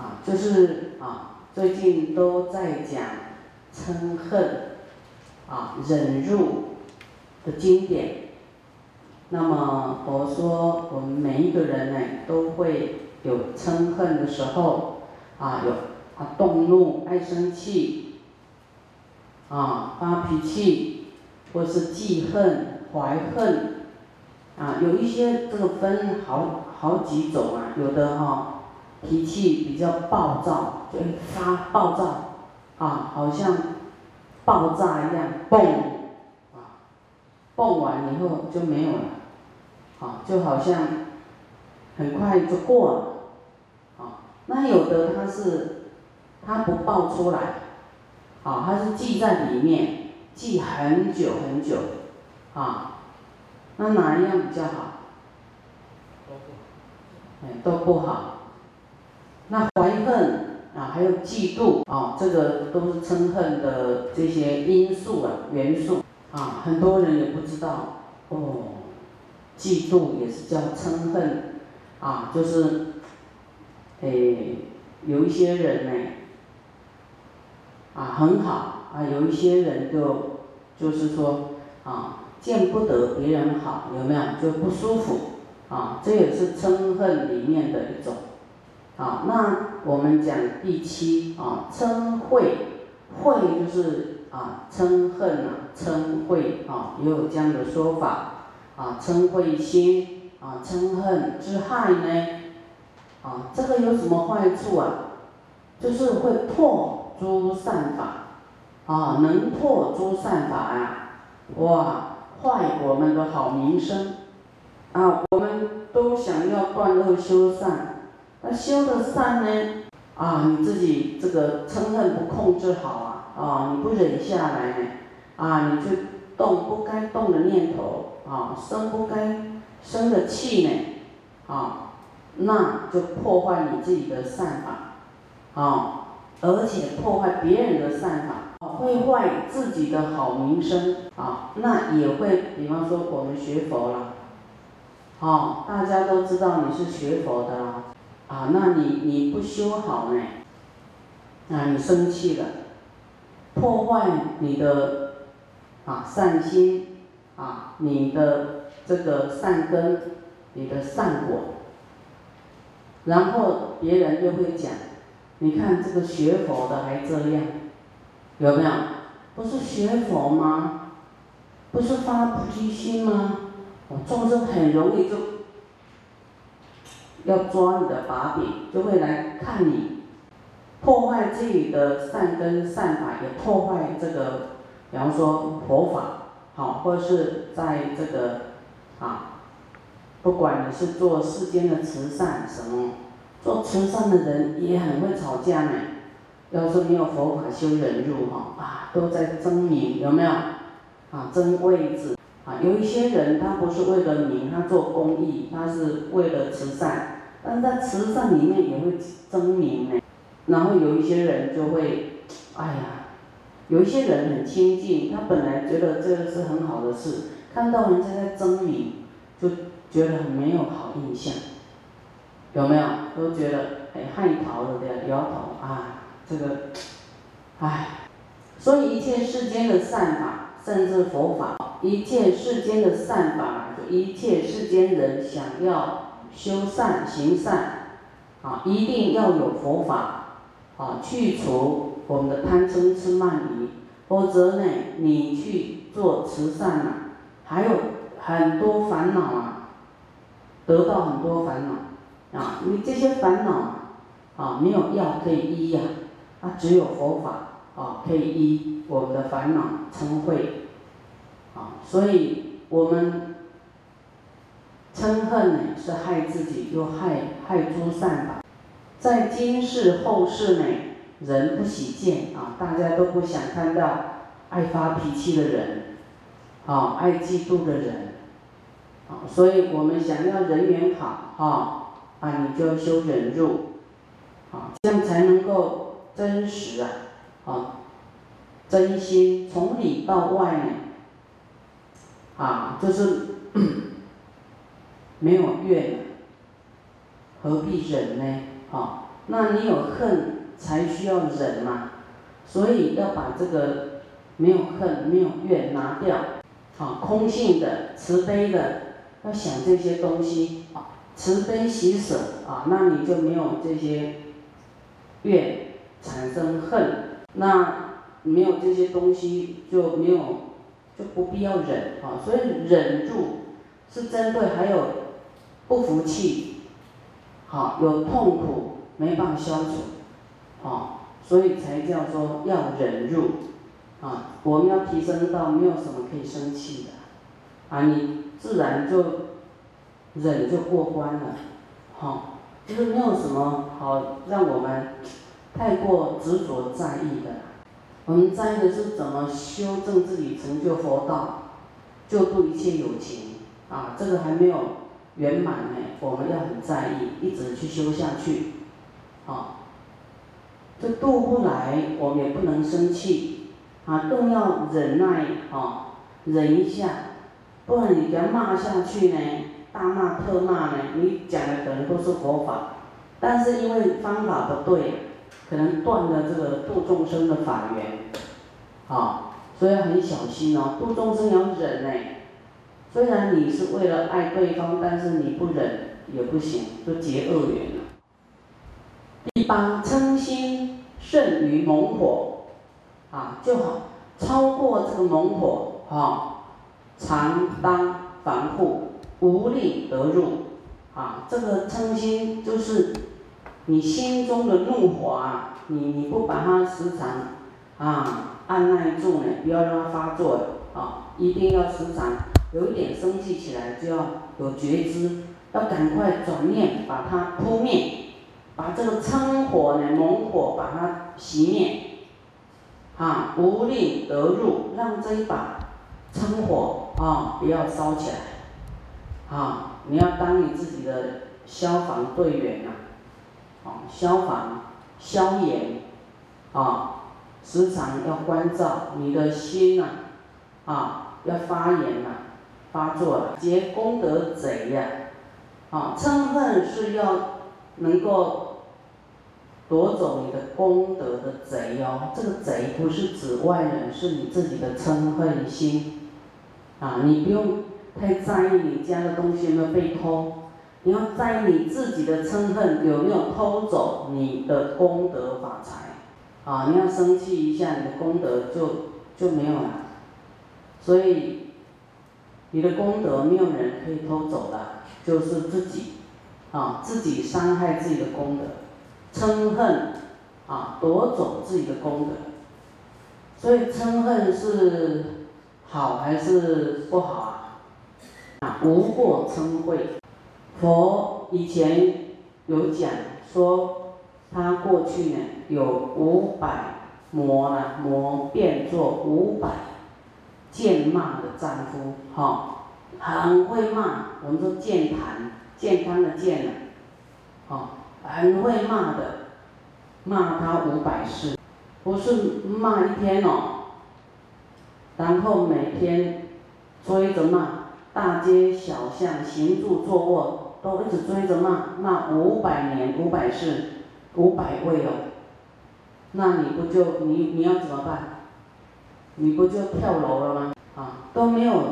啊，就是啊，最近都在讲嗔恨啊忍辱的经典。那么佛说，我们每一个人呢，都会有嗔恨的时候，啊，有啊动怒、爱生气，啊发脾气，或是记恨、怀恨，啊，有一些这个分好好几种啊，有的哈脾气比较暴躁，就发暴躁，啊，好像爆炸一样，嘣，啊，蹦完以后就没有了。啊，就好像很快就过了，啊，那有的他是他不爆出来，啊，他是记在里面，记很久很久，啊，那哪一样比较好？都不好，哎，都不好。那怀恨啊，还有嫉妒啊，这个都是嗔恨的这些因素啊元素啊，很多人也不知道哦。嫉妒也是叫嗔恨，啊，就是，诶，有一些人呢，啊很好，啊有一些人就，就是说，啊见不得别人好，有没有就不舒服，啊这也是嗔恨里面的一种，啊那我们讲第七啊嗔恚，恚就是啊嗔恨啊嗔恚啊也有这样的说法。啊，嗔恚心啊，嗔恨之害呢？啊，这个有什么坏处啊？就是会破诸善法，啊，能破诸善法呀，哇，坏我们的好名声，啊，我们都想要断恶修善，那修的善呢？啊，你自己这个嗔恨不控制好啊，啊，你不忍下来呢，啊，你就动不该动的念头。啊，生不该生的气呢，啊，那就破坏你自己的善法，啊，而且破坏别人的善法，啊会坏自己的好名声，啊，那也会，比方说我们学佛了，啊，大家都知道你是学佛的啦，啊，那你你不修好呢，啊，你生气了，破坏你的啊善心。啊，你的这个善根，你的善果，然后别人又会讲，你看这个学佛的还这样，有没有？不是学佛吗？不是发菩提心吗？我众生很容易就要抓你的把柄，就会来看你，破坏自己的善根善法，也破坏这个，比方说佛法。好，或者是在这个啊，不管你是做世间的慈善什么，做慈善的人也很会吵架呢。要是没有佛法修忍辱哈啊，都在争名，有没有？啊，争位置有一些人他不是为了名，他做公益，他是为了慈善，但是在慈善里面也会争名呢。然后有一些人就会，哎呀。有一些人很亲近，他本来觉得这个是很好的事，看到人家在争名，就觉得很没有好印象，有没有？都觉得哎害逃的这样摇头啊，这个，唉，所以一切世间的善法，甚至佛法，一切世间的善法，就一切世间人想要修善行善，啊，一定要有佛法，啊，去除。我们的贪嗔痴慢疑，否则呢，你去做慈善啊，还有很多烦恼啊，得到很多烦恼啊，你这些烦恼啊，没有药可以医呀，啊，只有佛法啊可以医我们的烦恼嗔恚啊，所以我们嗔恨呢是害自己又害害诸善法，在今世后世呢。人不喜见啊，大家都不想看到爱发脾气的人，啊，爱嫉妒的人，啊，所以我们想要人缘好，啊，啊，你就要修忍辱，啊，这样才能够真实啊，啊，真心从里到外呢，啊，就是 没有怨，何必忍呢？啊。那你有恨才需要忍嘛，所以要把这个没有恨、没有怨拿掉，啊，空性的、慈悲的，要想这些东西，慈悲喜舍啊，那你就没有这些怨产生恨，那没有这些东西就没有就不必要忍啊，所以忍住是针对还有不服气，好有痛苦。没办法消除，啊，所以才叫做要忍住，啊，我们要提升到没有什么可以生气的，啊，你自然就忍就过关了，好，就是没有什么好让我们太过执着在意的，我们在意的是怎么修正自己，成就佛道，救度一切有情，啊，这个还没有圆满呢，我们要很在意，一直去修下去。啊，这渡不来，我们也不能生气，啊，更要忍耐，啊，忍一下，不然你给他骂下去呢，大骂特骂呢，你讲的可能都是佛法，但是因为方法不对，可能断了这个度众生的法缘，啊，所以要很小心哦，度众生要忍呢，虽然你是为了爱对方，但是你不忍也不行，就结恶缘了。第八，嗔心胜于猛火，啊，就好超过这个猛火，哈，常当防护，无力得入，啊，这个嗔心就是你心中的怒火啊，你你不把它时常啊按耐住呢，不要让它发作，啊，一定要时常有一点生气起来就要有觉知，要赶快转念把它扑灭。把这个嗔火呢，猛火把它熄灭，啊，无力得入，让这一把嗔火啊不要烧起来，啊，你要当你自己的消防队员呐，啊，消防消炎，啊，时常要关照你的心呐，啊，要发炎呐，发作了，结功德贼呀，啊，嗔恨是要能够。夺走你的功德的贼哦，这个贼不是指外人，是你自己的嗔恨心，啊，你不用太在意你家的东西有没有被偷，你要在意你自己的嗔恨有没有偷走你的功德法财，啊，你要生气一下，你的功德就就没有了，所以你的功德没有人可以偷走的，就是自己，啊，自己伤害自己的功德。嗔恨啊，夺走自己的功德，所以嗔恨是好还是不好啊？啊，无过嗔恚。佛以前有讲说，他过去呢有五百魔呢，魔变作五百贱骂的丈夫，哈，很会骂。我们说健谈，健康的健呢，好。很会骂的，骂他五百世，不是骂一天哦，然后每天追着骂，大街小巷、行住坐卧都一直追着骂，骂五百年、五百世、五百位哦，那你不就你你要怎么办？你不就跳楼了吗？啊，都没有，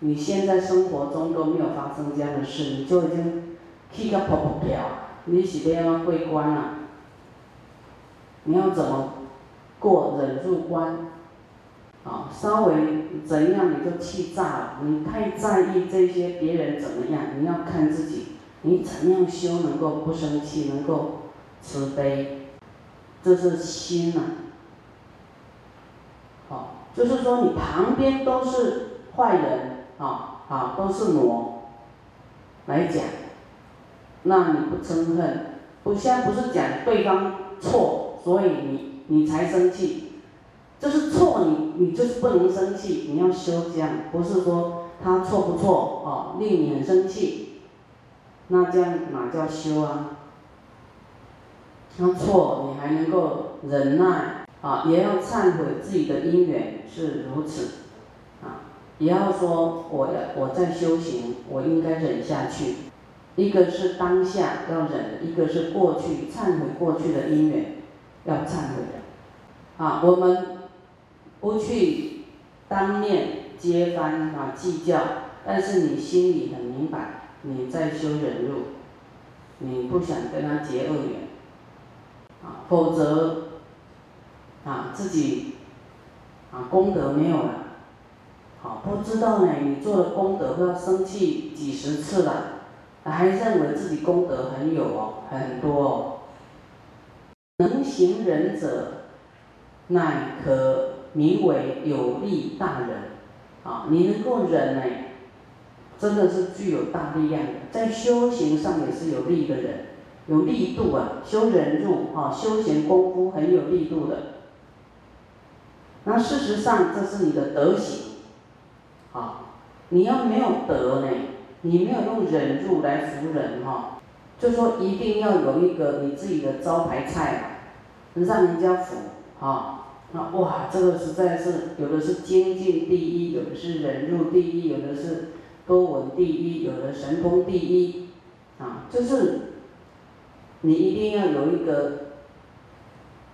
你现在生活中都没有发生这样的事，你就已经气个跑跑跳。你是要安怎过关啊？你要怎么过忍住关？啊，稍微怎样你就气炸了。你太在意这些别人怎么样，你要看自己，你怎样修能够不生气，能够慈悲，这是心呐。好，就是说你旁边都是坏人，啊啊，都是魔来讲。那你不嗔恨，不现在不是讲对方错，所以你你才生气，就是错你你就是不能生气，你要修这样，不是说他错不错哦，令你很生气，那这样哪叫修啊？那错你还能够忍耐啊，也要忏悔自己的因缘是如此，啊，也要说我要我在修行，我应该忍下去。一个是当下要忍，一个是过去忏悔过去的因缘要忏悔的。啊，我们不去当面揭翻啊计较，但是你心里很明白，你在修忍辱，你不想跟他结恶缘，啊，否则啊自己啊功德没有了，好不知道呢，你做的功德会要生气几十次了。还认为自己功德很有哦，很多哦。能行忍者，乃可名为有力大人。啊，你能够忍呢，真的是具有大力量的，在修行上也是有力的人，有力度啊。修忍辱啊，修行功夫很有力度的。那事实上，这是你的德行。啊，你要没有德呢？你没有用忍辱来服人哈，就说一定要有一个你自己的招牌菜，让人家服啊。那哇，这个实在是有的是精进第一，有的是忍辱第一，有的是多闻第一，有的神通第一，啊，就是你一定要有一个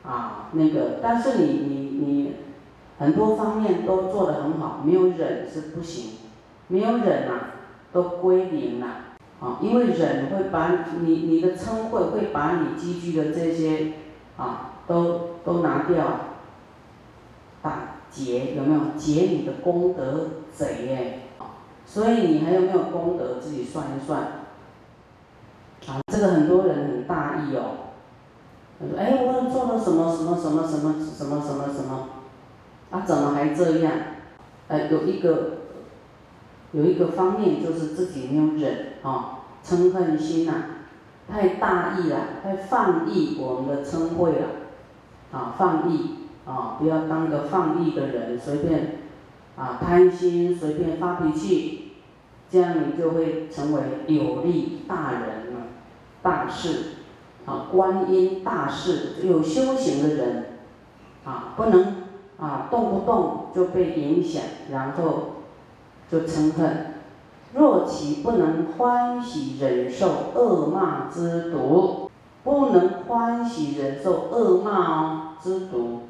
啊那个，但是你你你很多方面都做得很好，没有忍是不行，没有忍啊。都归零了，啊，因为忍会把你你的嗔恚会把你积聚的这些啊都都拿掉，打劫有没有？劫你的功德贼哎，所以你还有没有功德自己算一算，啊，这个很多人很大意哦，他说哎我做了什么什么什么什么什么什么什么，啊怎么还这样？哎有一个。有一个方面就是自己没有忍啊，嗔恨心呐，太大意了，太放逸我们的嗔恚了，啊放逸啊，不要当个放逸的人，随便啊贪心，随便发脾气，这样你就会成为有利大人了，大事啊观音大事有修行的人啊，不能啊动不动就被影响，然后。就嗔恨，若其不能欢喜忍受恶骂之毒，不能欢喜忍受恶骂之毒，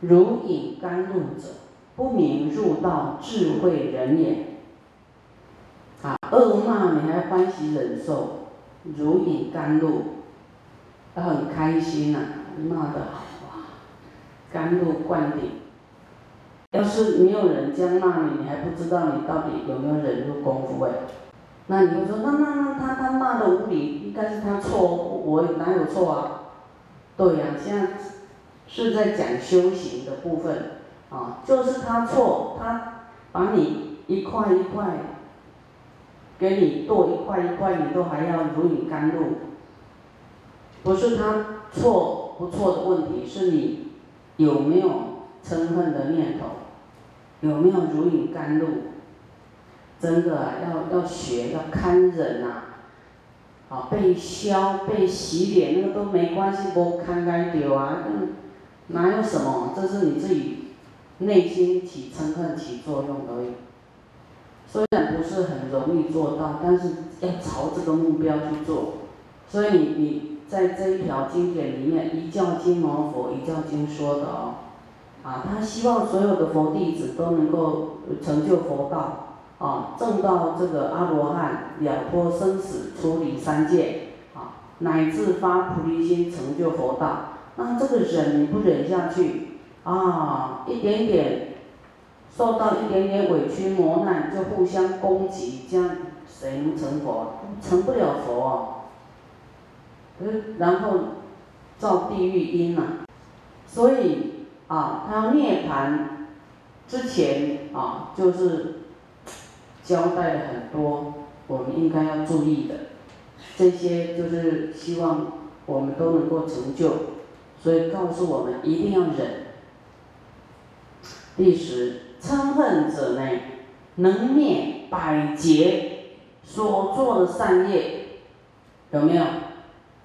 如饮甘露者，不明入道智慧人也。啊，恶骂你还欢喜忍受，如饮甘露，很开心呐，骂得好哇，甘露灌顶。要是没有人这样骂你，你还不知道你到底有没有忍辱功夫哎？那你会说，那那那他他骂的无理，应该是他错，我哪有错啊？对呀，现在是在讲修行的部分啊，就是他错，他把你一块一块给你剁一块一块，你都还要如饮甘露，不是他错不错的问题，是你有没有嗔恨的念头？有没有如饮甘露？真的要要学要看忍呐，啊被削被洗脸那个都没关系，不看该丢啊，哪有什么？这是你自己内心起嗔恨起作用而已。虽然不是很容易做到，但是要朝这个目标去做。所以你你在这一条经典里面，一教经毛佛一教经说的哦。啊，他希望所有的佛弟子都能够成就佛道，啊，证到这个阿罗汉，了脱生死，出离三界，啊，乃至发菩提心，成就佛道。那这个忍你不忍下去，啊，一点点受到一点点委屈磨难，就互相攻击，这样谁能成佛？成不了佛哦。可是然后造地狱因呐，所以。啊，他涅盘之前啊，就是交代了很多我们应该要注意的，这些就是希望我们都能够成就，所以告诉我们一定要忍。第十，嗔恨者呢，能灭百劫所做的善业，有没有？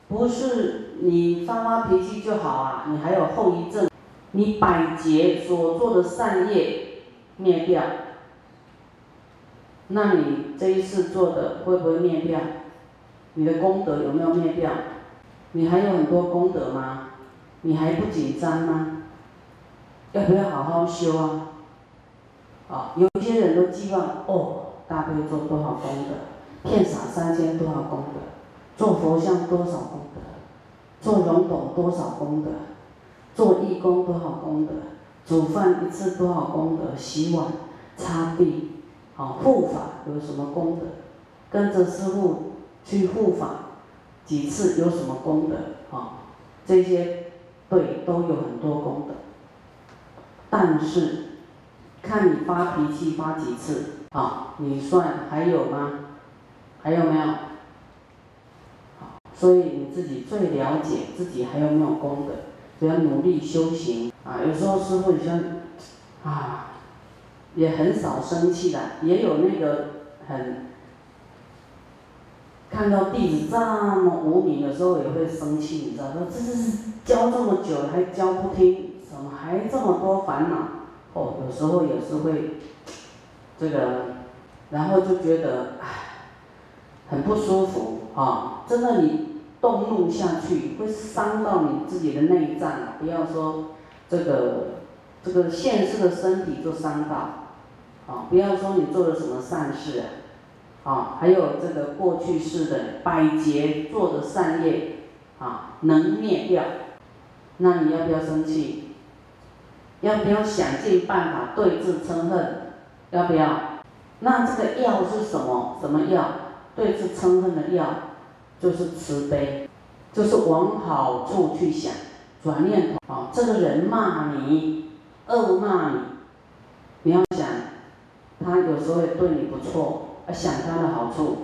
不是你发发脾气就好啊，你还有后遗症。你百劫所做的善业灭掉，那你这一次做的会不会灭掉？你的功德有没有灭掉？你还有很多功德吗？你还不紧张吗？要不要好好修啊？啊，有些人都寄望哦，大悲咒多少功德，片洒三千多少功德，做佛像多少功德，做龙斗多少功德，做义工多少功德，煮饭一次多少功德，洗碗、擦地，啊，护法有什么功德？跟着师傅去护法几次有什么功德？啊，这些对都有很多功德，但是看你发脾气发几次，啊，你算还有吗？还有没有？好，所以你自己最了解自己还有没有功德，只要努力修行啊。有时候师傅你像啊，也很少生气的，也有那个很。看到弟子这么无名的时候，也会生气，你知道吗这是教这么久还教不听，还这么多烦恼？哦，有时候也是会，这个，然后就觉得唉，很不舒服啊！真的，你动怒下去会伤到你自己的内脏啊，不要说这个这个现世的身体就伤到，啊，不要说你做了什么善事啊。啊，还有这个过去式的百劫做的善业，啊，能灭掉，那你要不要生气？要不要想尽办法对治嗔恨？要不要？那这个药是什么？什么药？对治嗔恨的药，就是慈悲，就是往好处去想，转念头。啊，这个人骂你，恶骂你，你要想，他有时候也对你不错。想他的好处，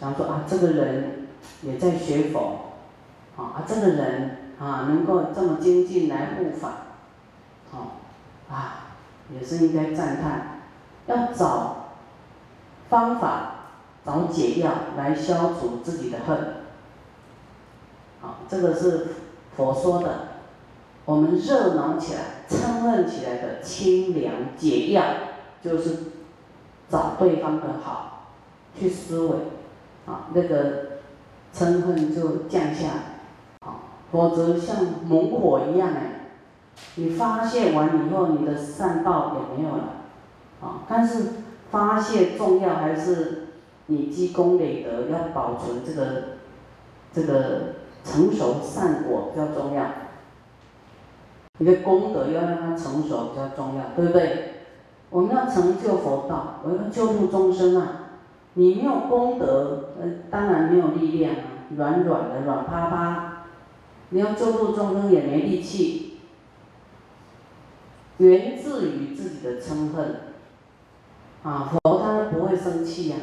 想说啊，这个人也在学佛，啊，这个人啊，能够这么精进来护法，好，啊，也是应该赞叹。要找方法，找解药来消除自己的恨，好，这个是佛说的。我们热闹起来、嗔恨起来的清凉解药，就是找对方的好。去思维，啊，那个嗔恨就降下来，啊，否则像猛火一样哎，你发泄完以后，你的善道也没有了，啊，但是发泄重要还是你积功累德，要保存这个这个成熟善果比较重要，你的功德要让它成熟比较重要，对不对？我们要成就佛道，我要救度众生啊。你没有功德，呃，当然没有力量啊，软软的，软趴趴。你要救度众生也没力气，源自于自己的嗔恨。啊，佛他不会生气呀，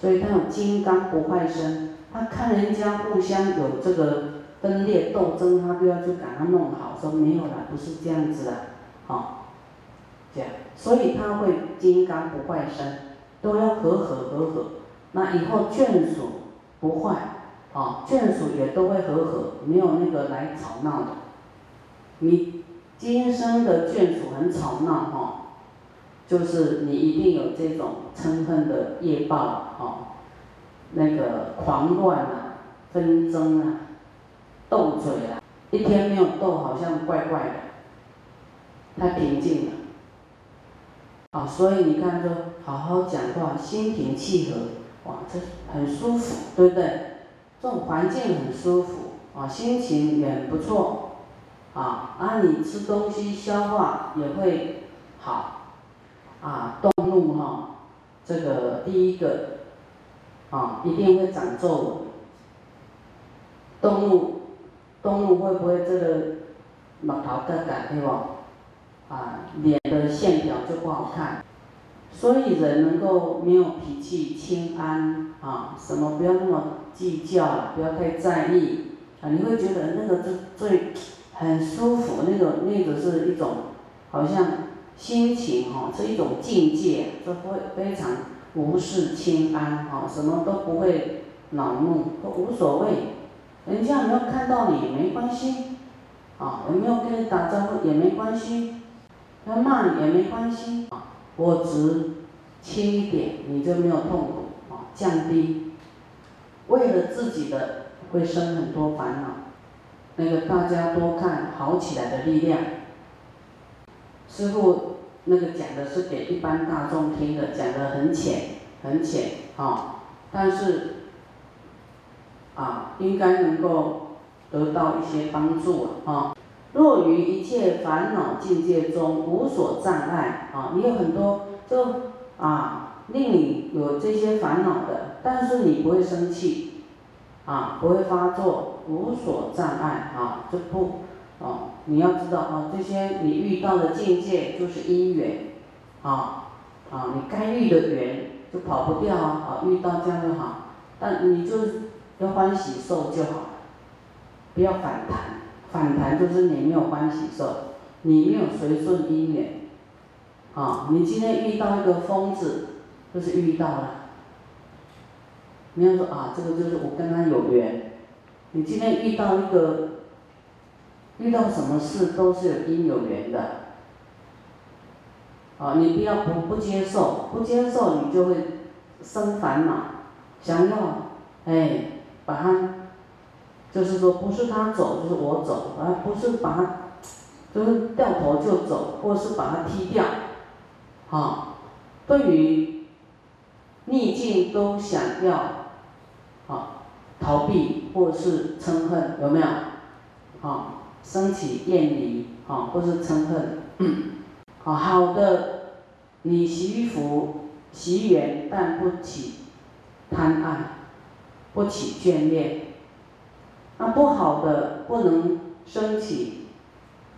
所以他有金刚不坏身。他看人家互相有这个分裂斗争，他就要去赶他弄好，说没有了，不是这样子的，好，这样，所以他会金刚不坏身。都要和和和和，那以后眷属不坏，啊，眷属也都会和和，没有那个来吵闹的。你今生的眷属很吵闹哈，就是你一定有这种嗔恨的业报哈，那个狂乱啊，纷争啊，斗嘴啊，一天没有斗好像怪怪的，太平静了。啊，所以你看，说好好讲话，心平气和，哇，这很舒服，对不对？这种环境很舒服，啊，心情也不错，啊，啊，你吃东西消化也会好，啊，动怒哈，这个第一个，啊，一定会长皱纹。动怒，动怒会不会这个毛头疙瘩，对不？啊，脸的线条就不好看，所以人能够没有脾气，清安啊，什么不要那么计较，不要太在意啊，你会觉得那个最最很舒服，那个那个是一种好像心情哈，是一种境界，就会非常无事清安哈，什么都不会恼怒，都无所谓，人家没有看到你也没关系，啊，有没有跟你打招呼也没关系。他骂你也没关系啊，我只轻一点，你就没有痛苦啊，降低。为了自己的会生很多烦恼。那个大家多看好起来的力量。师傅那个讲的是给一般大众听的，讲的很浅很浅啊，但是啊应该能够得到一些帮助啊。若于一切烦恼境界中无所障碍啊，你有很多就啊令你有这些烦恼的，但是你不会生气，啊不会发作，无所障碍啊就不哦你要知道啊这些你遇到的境界就是因缘，啊啊你该遇的缘就跑不掉啊遇到这样就好，但你就要欢喜受就好，不要反弹。反弹就是你没有欢喜受，你没有随顺因缘，啊，你今天遇到一个疯子，就是遇到了。你要说啊，这个就是我跟他有缘，你今天遇到一个，遇到什么事都是有因有缘的，啊，你不要不不接受，不接受你就会生烦恼，想要，哎，把它。就是说，不是他走，就是我走，而不是把他，就是掉头就走，或是把他踢掉，啊，对于逆境都想要，啊，逃避或是嗔恨，有没有？啊，升起厌离，啊，或是嗔恨，啊，好的，你习福习缘，但不起贪爱，不起眷恋。那不好的不能升起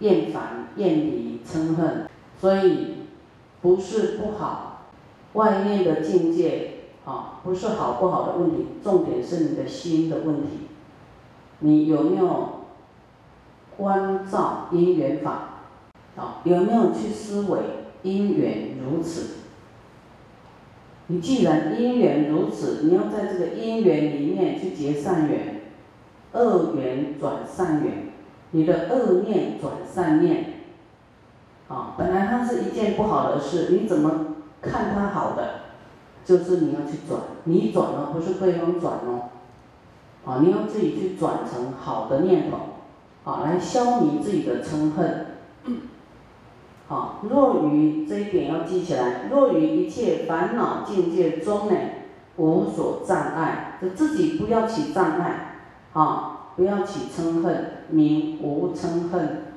厌烦、厌离、嗔恨，所以不是不好，外面的境界啊，不是好不好的问题，重点是你的心的问题，你有没有关照因缘法？啊，有没有去思维因缘如此？你既然因缘如此，你要在这个因缘里面去结善缘。恶缘转善缘，你的恶念转善念，啊，本来它是一件不好的事，你怎么看它好的，就是你要去转，你转了不是对方转哦，啊，你要自己去转成好的念头，啊，来消弭自己的嗔恨，好，若于这一点要记起来，若于一切烦恼境界中呢，无所障碍，就自己不要起障碍。啊，不要起嗔恨，名无嗔恨，